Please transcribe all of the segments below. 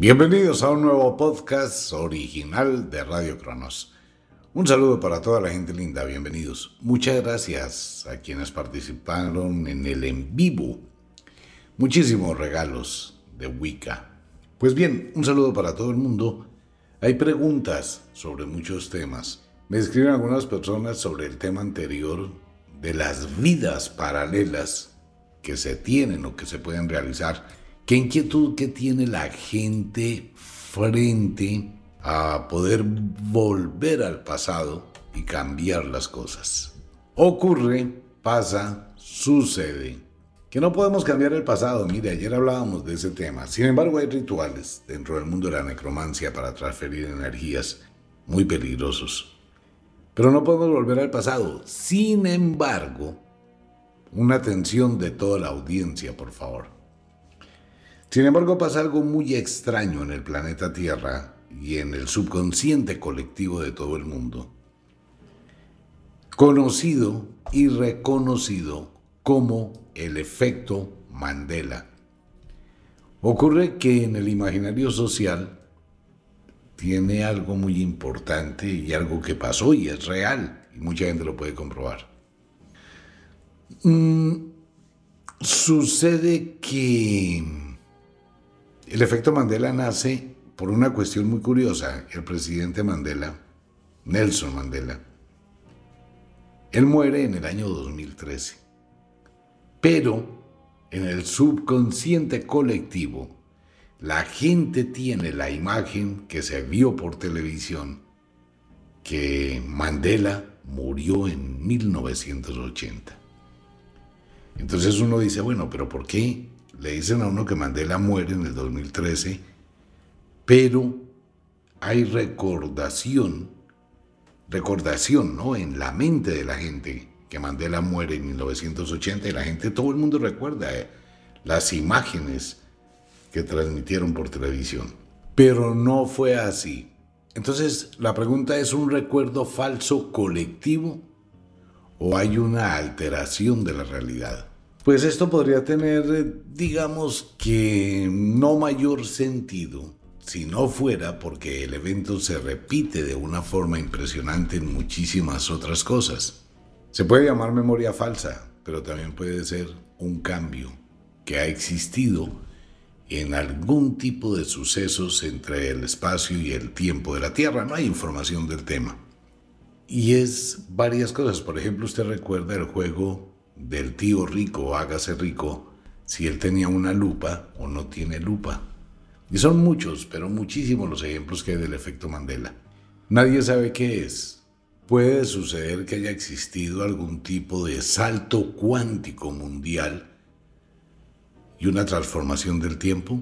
Bienvenidos a un nuevo podcast original de Radio Cronos. Un saludo para toda la gente linda, bienvenidos. Muchas gracias a quienes participaron en el en vivo. Muchísimos regalos de Wicca. Pues bien, un saludo para todo el mundo. Hay preguntas sobre muchos temas. Me escriben algunas personas sobre el tema anterior de las vidas paralelas que se tienen o que se pueden realizar ¿Qué inquietud que tiene la gente frente a poder volver al pasado y cambiar las cosas? Ocurre, pasa, sucede. Que no podemos cambiar el pasado. Mire, ayer hablábamos de ese tema. Sin embargo, hay rituales dentro del mundo de la necromancia para transferir energías muy peligrosos. Pero no podemos volver al pasado. Sin embargo, una atención de toda la audiencia, por favor. Sin embargo, pasa algo muy extraño en el planeta Tierra y en el subconsciente colectivo de todo el mundo, conocido y reconocido como el efecto Mandela. Ocurre que en el imaginario social tiene algo muy importante y algo que pasó y es real, y mucha gente lo puede comprobar. Mm, sucede que el efecto Mandela nace por una cuestión muy curiosa. El presidente Mandela, Nelson Mandela, él muere en el año 2013. Pero en el subconsciente colectivo, la gente tiene la imagen que se vio por televisión que Mandela murió en 1980. Entonces uno dice, bueno, pero ¿por qué le dicen a uno que Mandela muere en el 2013, pero hay recordación, recordación, ¿no? En la mente de la gente que Mandela muere en 1980 y la gente, todo el mundo recuerda eh, las imágenes que transmitieron por televisión. Pero no fue así. Entonces, la pregunta es, ¿un recuerdo falso colectivo o hay una alteración de la realidad? Pues esto podría tener, eh, digamos que no mayor sentido si no fuera porque el evento se repite de una forma impresionante en muchísimas otras cosas. Se puede llamar memoria falsa, pero también puede ser un cambio que ha existido en algún tipo de sucesos entre el espacio y el tiempo de la Tierra. No hay información del tema. Y es varias cosas. Por ejemplo, usted recuerda el juego del tío rico, hágase rico, si él tenía una lupa o no tiene lupa. Y son muchos, pero muchísimos los ejemplos que hay del efecto Mandela. Nadie sabe qué es. Puede suceder que haya existido algún tipo de salto cuántico mundial y una transformación del tiempo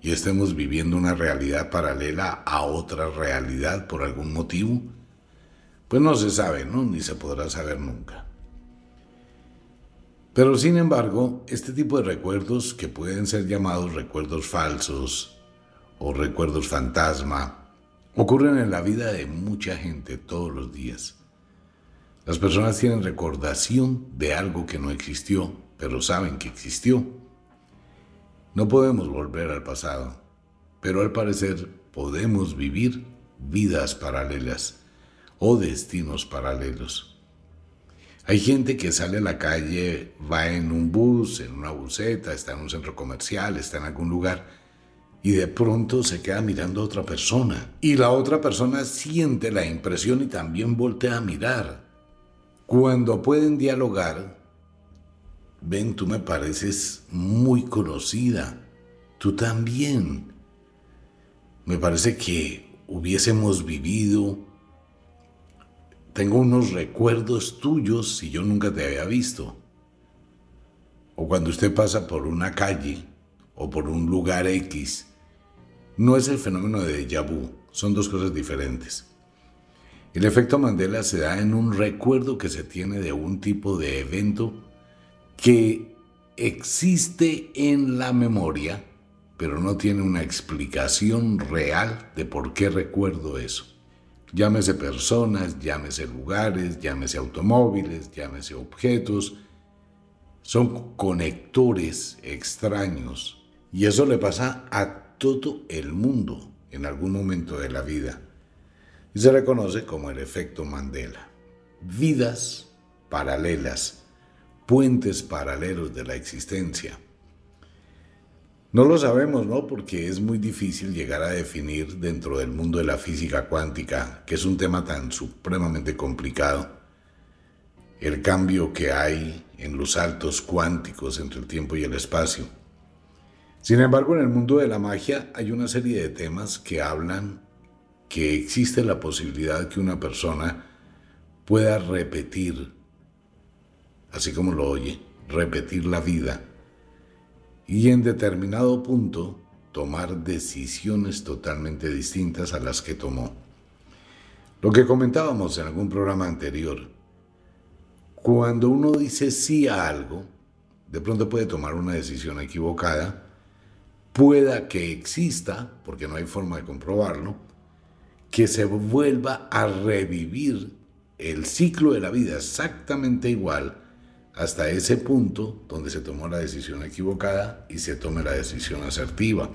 y estemos viviendo una realidad paralela a otra realidad por algún motivo. Pues no se sabe, ¿no? Ni se podrá saber nunca. Pero sin embargo, este tipo de recuerdos que pueden ser llamados recuerdos falsos o recuerdos fantasma, ocurren en la vida de mucha gente todos los días. Las personas tienen recordación de algo que no existió, pero saben que existió. No podemos volver al pasado, pero al parecer podemos vivir vidas paralelas o destinos paralelos. Hay gente que sale a la calle, va en un bus, en una buseta, está en un centro comercial, está en algún lugar y de pronto se queda mirando a otra persona. Y la otra persona siente la impresión y también voltea a mirar. Cuando pueden dialogar, ven, tú me pareces muy conocida. Tú también. Me parece que hubiésemos vivido tengo unos recuerdos tuyos si yo nunca te había visto. O cuando usted pasa por una calle o por un lugar X, no es el fenómeno de déjà vu, son dos cosas diferentes. El efecto Mandela se da en un recuerdo que se tiene de un tipo de evento que existe en la memoria, pero no tiene una explicación real de por qué recuerdo eso. Llámese personas, llámese lugares, llámese automóviles, llámese objetos. Son conectores extraños. Y eso le pasa a todo el mundo en algún momento de la vida y se reconoce como el efecto Mandela. Vidas paralelas, puentes paralelos de la existencia. No lo sabemos, ¿no? Porque es muy difícil llegar a definir dentro del mundo de la física cuántica, que es un tema tan supremamente complicado, el cambio que hay en los saltos cuánticos entre el tiempo y el espacio. Sin embargo, en el mundo de la magia hay una serie de temas que hablan que existe la posibilidad que una persona pueda repetir, así como lo oye, repetir la vida y en determinado punto tomar decisiones totalmente distintas a las que tomó. Lo que comentábamos en algún programa anterior, cuando uno dice sí a algo, de pronto puede tomar una decisión equivocada pueda que exista, porque no hay forma de comprobarlo, que se vuelva a revivir el ciclo de la vida exactamente igual hasta ese punto donde se tomó la decisión equivocada y se tome la decisión asertiva.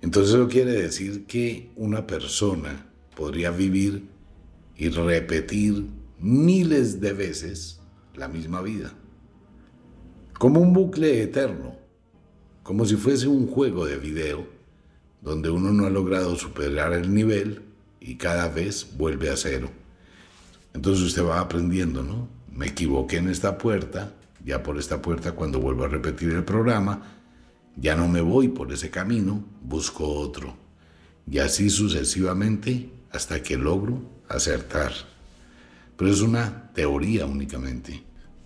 Entonces eso quiere decir que una persona podría vivir y repetir miles de veces la misma vida, como un bucle eterno como si fuese un juego de video donde uno no ha logrado superar el nivel y cada vez vuelve a cero. Entonces usted va aprendiendo, ¿no? Me equivoqué en esta puerta, ya por esta puerta cuando vuelvo a repetir el programa, ya no me voy por ese camino, busco otro. Y así sucesivamente hasta que logro acertar. Pero es una teoría únicamente.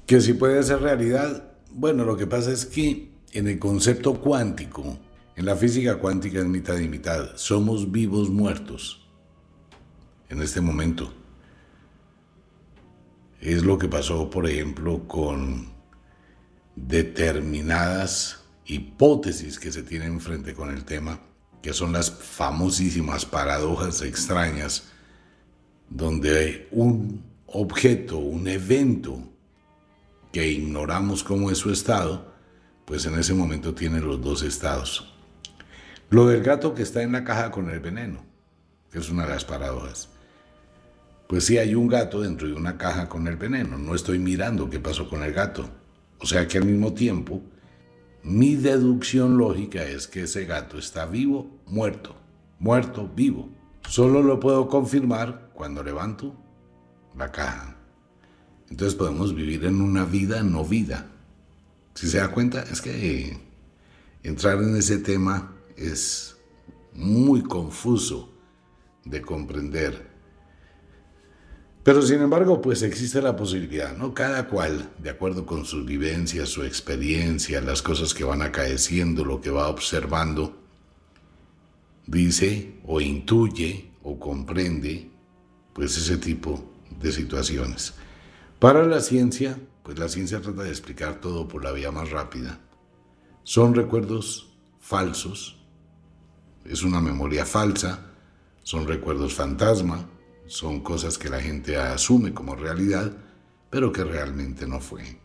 Que si puede ser realidad, bueno, lo que pasa es que en el concepto cuántico, en la física cuántica es mitad y mitad. Somos vivos muertos en este momento. Es lo que pasó, por ejemplo, con determinadas hipótesis que se tienen frente con el tema, que son las famosísimas paradojas extrañas, donde un objeto, un evento que ignoramos cómo es su estado, pues en ese momento tiene los dos estados. Lo del gato que está en la caja con el veneno, que es una de las paradojas. Pues sí hay un gato dentro de una caja con el veneno, no estoy mirando qué pasó con el gato. O sea que al mismo tiempo, mi deducción lógica es que ese gato está vivo, muerto, muerto, vivo. Solo lo puedo confirmar cuando levanto la caja. Entonces podemos vivir en una vida no vida. Si se da cuenta, es que entrar en ese tema es muy confuso de comprender. Pero sin embargo, pues existe la posibilidad, ¿no? Cada cual, de acuerdo con sus vivencias, su experiencia, las cosas que van acaeciendo, lo que va observando, dice o intuye o comprende, pues ese tipo de situaciones. Para la ciencia, pues la ciencia trata de explicar todo por la vía más rápida. Son recuerdos falsos, es una memoria falsa, son recuerdos fantasma, son cosas que la gente asume como realidad, pero que realmente no fue.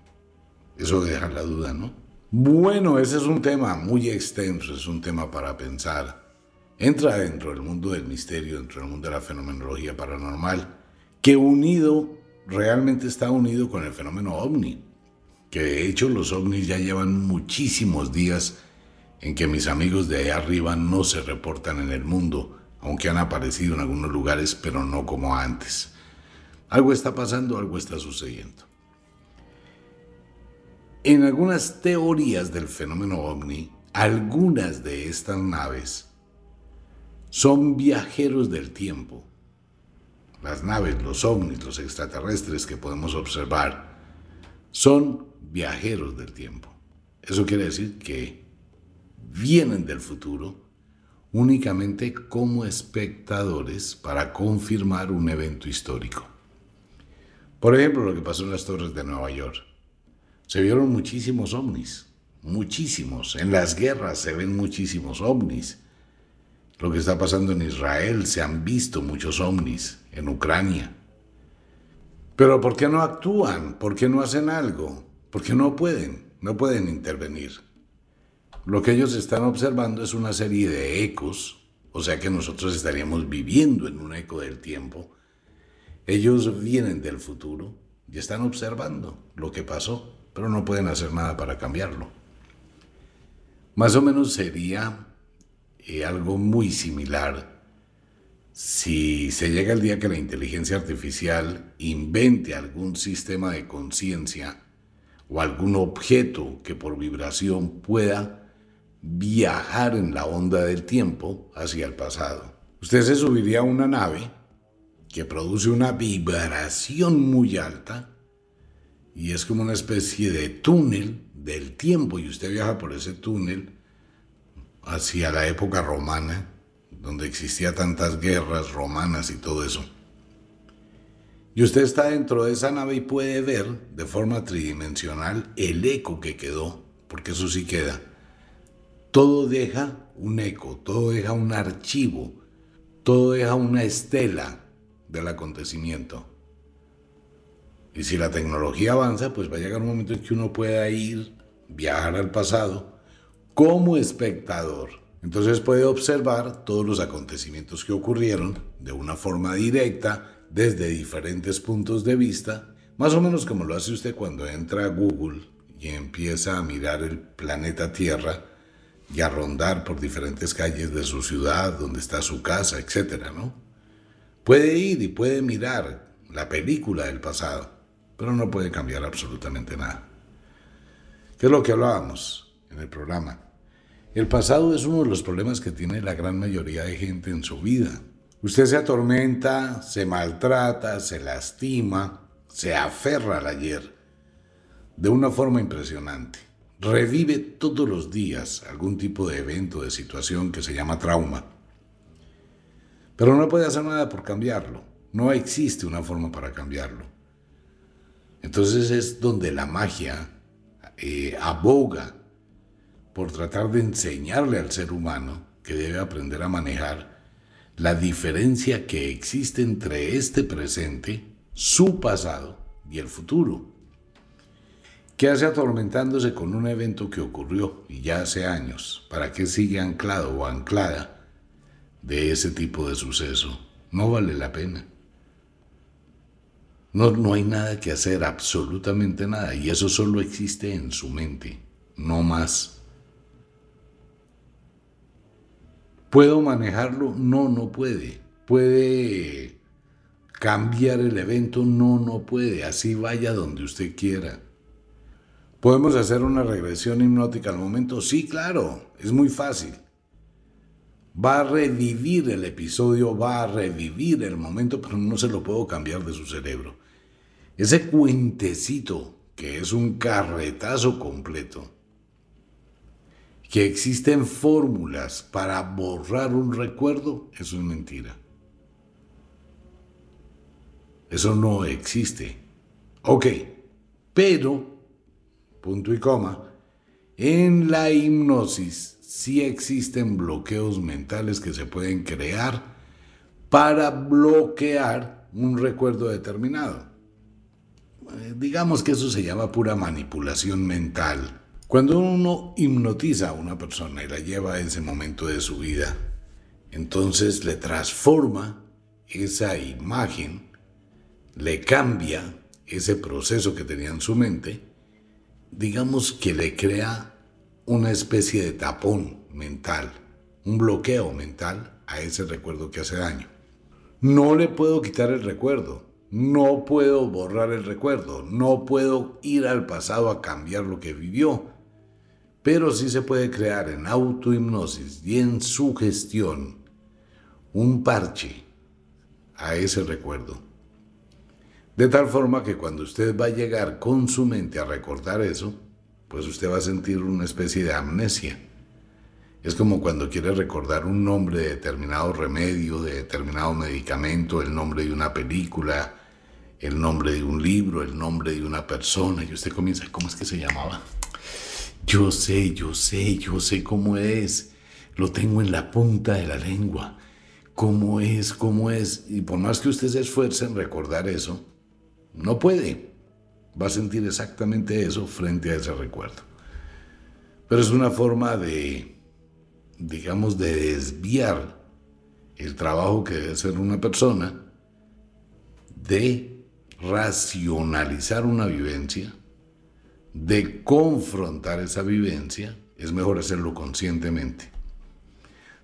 Eso deja la duda, ¿no? Bueno, ese es un tema muy extenso, es un tema para pensar. Entra dentro del mundo del misterio, dentro del mundo de la fenomenología paranormal, que unido realmente está unido con el fenómeno ovni, que de hecho los ovnis ya llevan muchísimos días en que mis amigos de allá arriba no se reportan en el mundo, aunque han aparecido en algunos lugares, pero no como antes. Algo está pasando, algo está sucediendo. En algunas teorías del fenómeno ovni, algunas de estas naves son viajeros del tiempo las naves, los ovnis, los extraterrestres que podemos observar, son viajeros del tiempo. Eso quiere decir que vienen del futuro únicamente como espectadores para confirmar un evento histórico. Por ejemplo, lo que pasó en las torres de Nueva York. Se vieron muchísimos ovnis, muchísimos. En las guerras se ven muchísimos ovnis. Lo que está pasando en Israel, se han visto muchos ovnis en Ucrania. Pero ¿por qué no actúan? ¿Por qué no hacen algo? ¿Por qué no pueden? No pueden intervenir. Lo que ellos están observando es una serie de ecos, o sea que nosotros estaríamos viviendo en un eco del tiempo. Ellos vienen del futuro y están observando lo que pasó, pero no pueden hacer nada para cambiarlo. Más o menos sería eh, algo muy similar si se llega el día que la inteligencia artificial invente algún sistema de conciencia o algún objeto que por vibración pueda viajar en la onda del tiempo hacia el pasado. Usted se subiría a una nave que produce una vibración muy alta y es como una especie de túnel del tiempo y usted viaja por ese túnel hacia la época romana, donde existía tantas guerras romanas y todo eso. Y usted está dentro de esa nave y puede ver de forma tridimensional el eco que quedó, porque eso sí queda. Todo deja un eco, todo deja un archivo, todo deja una estela del acontecimiento. Y si la tecnología avanza, pues va a llegar un momento en que uno pueda ir, viajar al pasado, como espectador. Entonces puede observar todos los acontecimientos que ocurrieron de una forma directa, desde diferentes puntos de vista, más o menos como lo hace usted cuando entra a Google y empieza a mirar el planeta Tierra y a rondar por diferentes calles de su ciudad, donde está su casa, etcétera, ¿no? Puede ir y puede mirar la película del pasado, pero no puede cambiar absolutamente nada. ¿Qué es lo que hablábamos en el programa? El pasado es uno de los problemas que tiene la gran mayoría de gente en su vida. Usted se atormenta, se maltrata, se lastima, se aferra al ayer de una forma impresionante. Revive todos los días algún tipo de evento, de situación que se llama trauma. Pero no puede hacer nada por cambiarlo. No existe una forma para cambiarlo. Entonces es donde la magia eh, aboga por tratar de enseñarle al ser humano que debe aprender a manejar la diferencia que existe entre este presente, su pasado y el futuro. ¿Qué hace atormentándose con un evento que ocurrió y ya hace años? ¿Para qué sigue anclado o anclada de ese tipo de suceso? No vale la pena. No, no hay nada que hacer, absolutamente nada, y eso solo existe en su mente, no más. ¿Puedo manejarlo? No, no puede. ¿Puede cambiar el evento? No, no puede. Así vaya donde usted quiera. ¿Podemos hacer una regresión hipnótica al momento? Sí, claro, es muy fácil. Va a revivir el episodio, va a revivir el momento, pero no se lo puedo cambiar de su cerebro. Ese cuentecito, que es un carretazo completo, que existen fórmulas para borrar un recuerdo, eso es mentira. Eso no existe. Ok, pero, punto y coma, en la hipnosis sí existen bloqueos mentales que se pueden crear para bloquear un recuerdo determinado. Eh, digamos que eso se llama pura manipulación mental cuando uno hipnotiza a una persona y la lleva a ese momento de su vida, entonces le transforma esa imagen, le cambia ese proceso que tenía en su mente, digamos que le crea una especie de tapón mental, un bloqueo mental a ese recuerdo que hace daño. No le puedo quitar el recuerdo, no puedo borrar el recuerdo, no puedo ir al pasado a cambiar lo que vivió, pero sí se puede crear en autohipnosis y en sugestión un parche a ese recuerdo. De tal forma que cuando usted va a llegar con su mente a recordar eso, pues usted va a sentir una especie de amnesia. Es como cuando quiere recordar un nombre de determinado remedio, de determinado medicamento, el nombre de una película, el nombre de un libro, el nombre de una persona, y usted comienza, ¿cómo es que se llamaba? Yo sé, yo sé, yo sé cómo es. Lo tengo en la punta de la lengua. ¿Cómo es? ¿Cómo es? Y por más que usted se esfuerce en recordar eso, no puede. Va a sentir exactamente eso frente a ese recuerdo. Pero es una forma de, digamos, de desviar el trabajo que debe hacer una persona de racionalizar una vivencia, de confrontar esa vivencia, es mejor hacerlo conscientemente.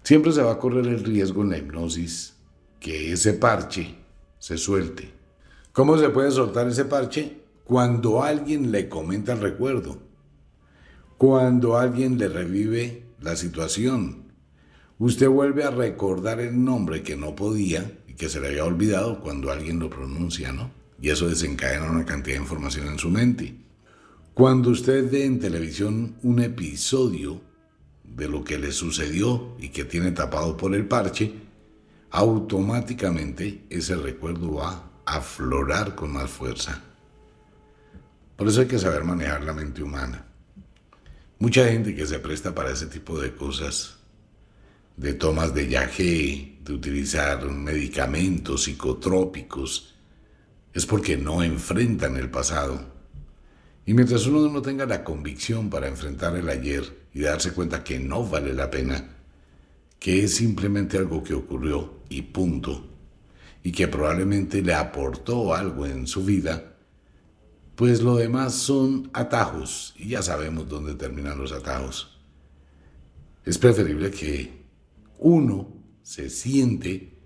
Siempre se va a correr el riesgo en la hipnosis que ese parche se suelte. ¿Cómo se puede soltar ese parche? Cuando alguien le comenta el recuerdo, cuando alguien le revive la situación. Usted vuelve a recordar el nombre que no podía y que se le había olvidado cuando alguien lo pronuncia, ¿no? Y eso desencadena una cantidad de información en su mente. Cuando usted ve en televisión un episodio de lo que le sucedió y que tiene tapado por el parche, automáticamente ese recuerdo va aflorar con más fuerza. Por eso hay que saber manejar la mente humana. Mucha gente que se presta para ese tipo de cosas, de tomas de yagé, de utilizar medicamentos psicotrópicos, es porque no enfrentan el pasado. Y mientras uno no tenga la convicción para enfrentar el ayer y darse cuenta que no vale la pena, que es simplemente algo que ocurrió y punto, y que probablemente le aportó algo en su vida, pues lo demás son atajos, y ya sabemos dónde terminan los atajos. Es preferible que uno se siente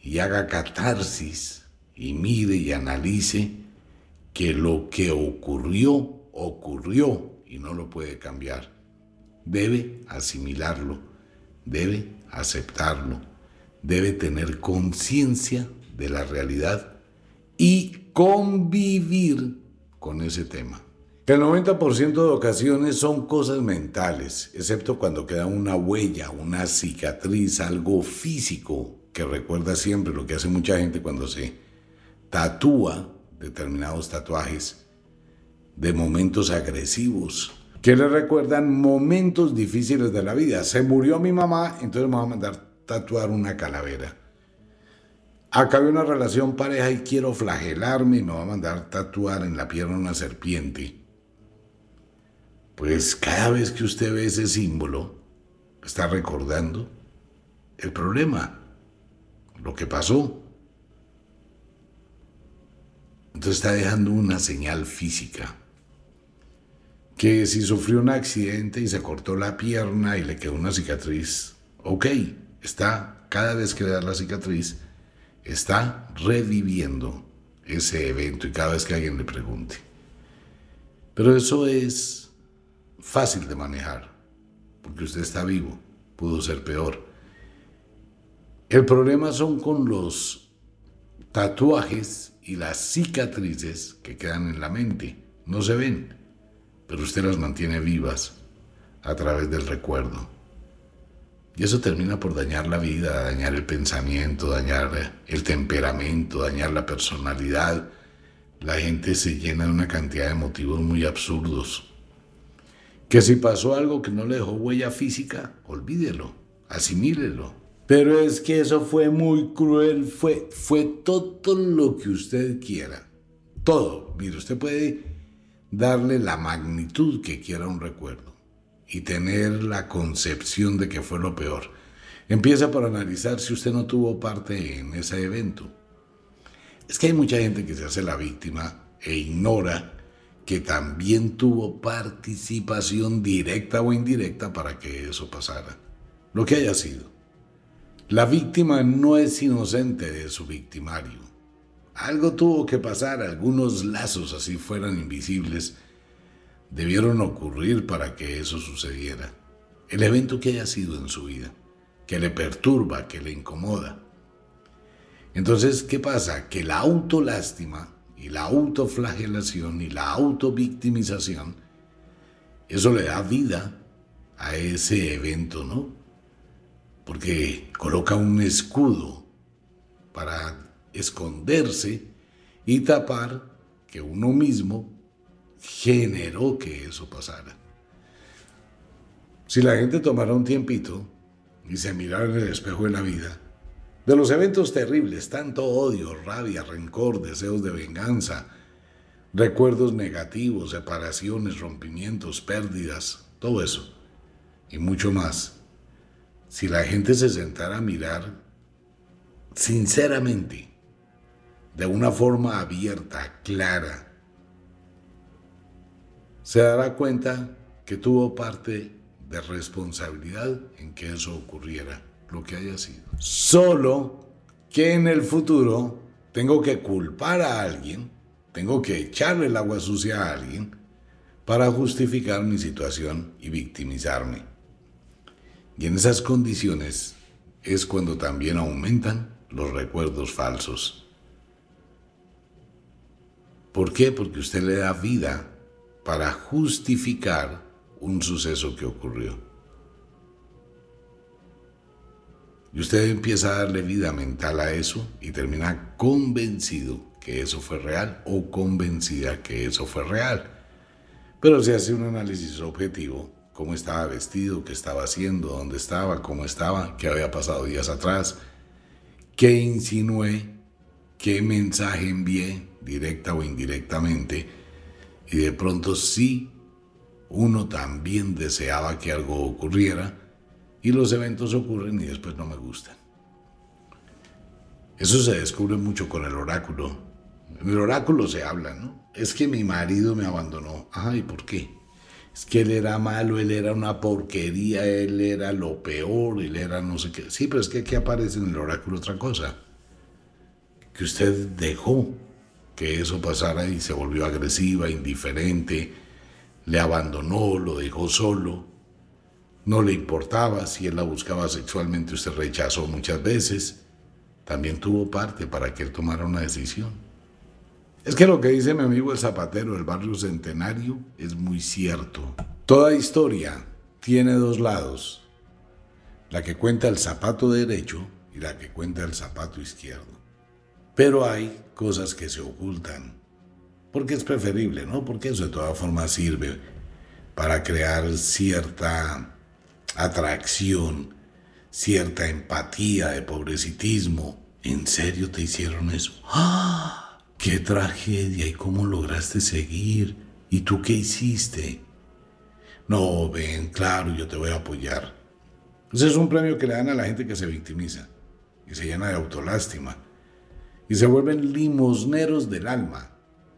y haga catarsis y mire y analice que lo que ocurrió, ocurrió y no lo puede cambiar. Debe asimilarlo, debe aceptarlo, debe tener conciencia de la realidad y convivir con ese tema. El 90% de ocasiones son cosas mentales, excepto cuando queda una huella, una cicatriz, algo físico que recuerda siempre lo que hace mucha gente cuando se tatúa determinados tatuajes de momentos agresivos que le recuerdan momentos difíciles de la vida. Se murió mi mamá, entonces me va a mandar tatuar una calavera. Acabé una relación pareja y quiero flagelarme y me va a mandar tatuar en la pierna una serpiente. Pues cada vez que usted ve ese símbolo, está recordando el problema, lo que pasó. Entonces está dejando una señal física. Que si sufrió un accidente y se cortó la pierna y le quedó una cicatriz, ok, está, cada vez que le la cicatriz, está reviviendo ese evento y cada vez que alguien le pregunte. Pero eso es fácil de manejar, porque usted está vivo, pudo ser peor. El problema son con los tatuajes y las cicatrices que quedan en la mente. No se ven, pero usted las mantiene vivas a través del recuerdo. Y eso termina por dañar la vida, dañar el pensamiento, dañar el temperamento, dañar la personalidad. La gente se llena de una cantidad de motivos muy absurdos. Que si pasó algo que no le dejó huella física, olvídelo, asimílelo. Pero es que eso fue muy cruel, fue, fue todo lo que usted quiera. Todo. Mire, usted puede darle la magnitud que quiera a un recuerdo y tener la concepción de que fue lo peor. Empieza por analizar si usted no tuvo parte en ese evento. Es que hay mucha gente que se hace la víctima e ignora que también tuvo participación directa o indirecta para que eso pasara. Lo que haya sido. La víctima no es inocente de su victimario. Algo tuvo que pasar, algunos lazos así fueran invisibles debieron ocurrir para que eso sucediera. El evento que haya sido en su vida, que le perturba, que le incomoda. Entonces, ¿qué pasa? Que la autolástima y la autoflagelación y la autovictimización, eso le da vida a ese evento, ¿no? Porque coloca un escudo para esconderse y tapar que uno mismo generó que eso pasara. Si la gente tomara un tiempito y se mirara en el espejo de la vida, de los eventos terribles, tanto odio, rabia, rencor, deseos de venganza, recuerdos negativos, separaciones, rompimientos, pérdidas, todo eso y mucho más, si la gente se sentara a mirar sinceramente, de una forma abierta, clara, se dará cuenta que tuvo parte de responsabilidad en que eso ocurriera, lo que haya sido. Solo que en el futuro tengo que culpar a alguien, tengo que echarle el agua sucia a alguien para justificar mi situación y victimizarme. Y en esas condiciones es cuando también aumentan los recuerdos falsos. ¿Por qué? Porque usted le da vida para justificar un suceso que ocurrió. Y usted empieza a darle vida mental a eso y termina convencido que eso fue real o convencida que eso fue real. Pero se hace un análisis objetivo, cómo estaba vestido, qué estaba haciendo, dónde estaba, cómo estaba, qué había pasado días atrás, qué insinué, qué mensaje envié, directa o indirectamente, y de pronto sí, uno también deseaba que algo ocurriera, y los eventos ocurren y después no me gustan. Eso se descubre mucho con el oráculo. En el oráculo se habla, ¿no? es que mi marido me abandonó. Ay, ¿por qué? Es que él era malo, él era una porquería, él era lo peor, él era no sé qué. Sí, pero es que aquí aparece en el oráculo otra cosa. Que usted dejó que eso pasara y se volvió agresiva, indiferente, le abandonó, lo dejó solo. No le importaba si él la buscaba sexualmente, usted rechazó muchas veces. También tuvo parte para que él tomara una decisión. Es que lo que dice mi amigo el zapatero del barrio Centenario es muy cierto. Toda historia tiene dos lados, la que cuenta el zapato derecho y la que cuenta el zapato izquierdo. Pero hay cosas que se ocultan, porque es preferible, ¿no? Porque eso de todas formas sirve para crear cierta atracción, cierta empatía de pobrecitismo. ¿En serio te hicieron eso? ¡Ah! Qué tragedia y cómo lograste seguir. ¿Y tú qué hiciste? No, ven, claro, yo te voy a apoyar. Ese es un premio que le dan a la gente que se victimiza y se llena de autolástima y se vuelven limosneros del alma.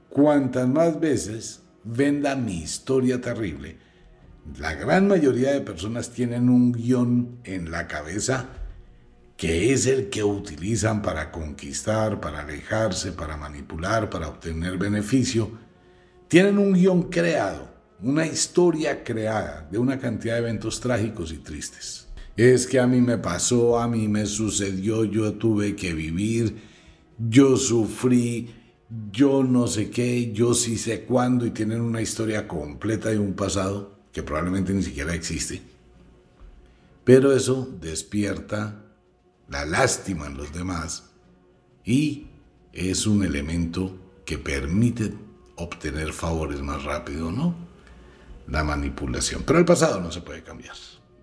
Cuantas más veces venda mi historia terrible, la gran mayoría de personas tienen un guion en la cabeza que es el que utilizan para conquistar, para alejarse, para manipular, para obtener beneficio, tienen un guion creado, una historia creada de una cantidad de eventos trágicos y tristes. Es que a mí me pasó, a mí me sucedió, yo tuve que vivir, yo sufrí, yo no sé qué, yo sí sé cuándo y tienen una historia completa de un pasado que probablemente ni siquiera existe. Pero eso despierta la lástima en los demás y es un elemento que permite obtener favores más rápido, ¿no? La manipulación. Pero el pasado no se puede cambiar.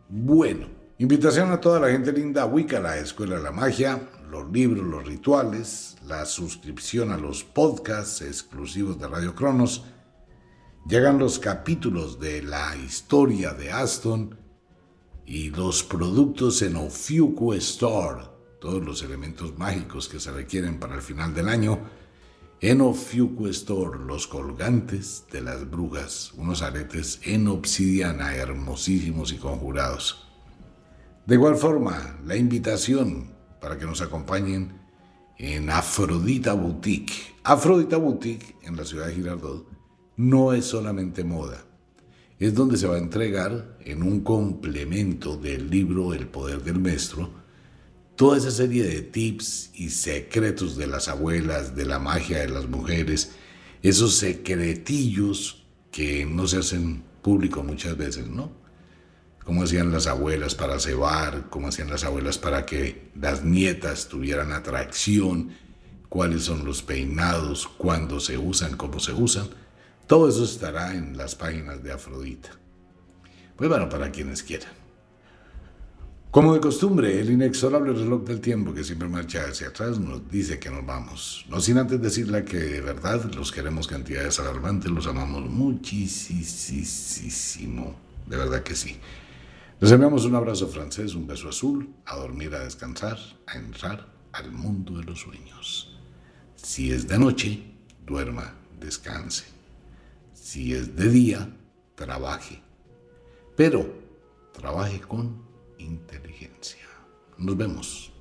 Bueno, invitación a toda la gente linda a Wicca, la Escuela de la Magia, los libros, los rituales, la suscripción a los podcasts exclusivos de Radio Cronos. Llegan los capítulos de la historia de Aston y los productos en Ofiuco Store, todos los elementos mágicos que se requieren para el final del año, en Ofiuco Store, los colgantes de las brujas, unos aretes en obsidiana hermosísimos y conjurados. De igual forma, la invitación para que nos acompañen en Afrodita Boutique. Afrodita Boutique, en la ciudad de Girardot, no es solamente moda es donde se va a entregar en un complemento del libro El Poder del Maestro toda esa serie de tips y secretos de las abuelas, de la magia de las mujeres, esos secretillos que no se hacen público muchas veces, ¿no? Cómo hacían las abuelas para cebar, cómo hacían las abuelas para que las nietas tuvieran atracción, cuáles son los peinados, cuándo se usan, cómo se usan todo eso estará en las páginas de Afrodita. Pues bueno, para quienes quieran. Como de costumbre, el inexorable reloj del tiempo que siempre marcha hacia atrás nos dice que nos vamos. No sin antes decirle que de verdad los queremos cantidades alarmantes, los amamos muchísimo. de verdad que sí. Les enviamos un abrazo francés, un beso azul, a dormir, a descansar, a entrar al mundo de los sueños. Si es de noche, duerma, descanse. Si es de día, trabaje. Pero trabaje con inteligencia. Nos vemos.